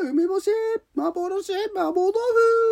梅干し幻麻婆豆腐。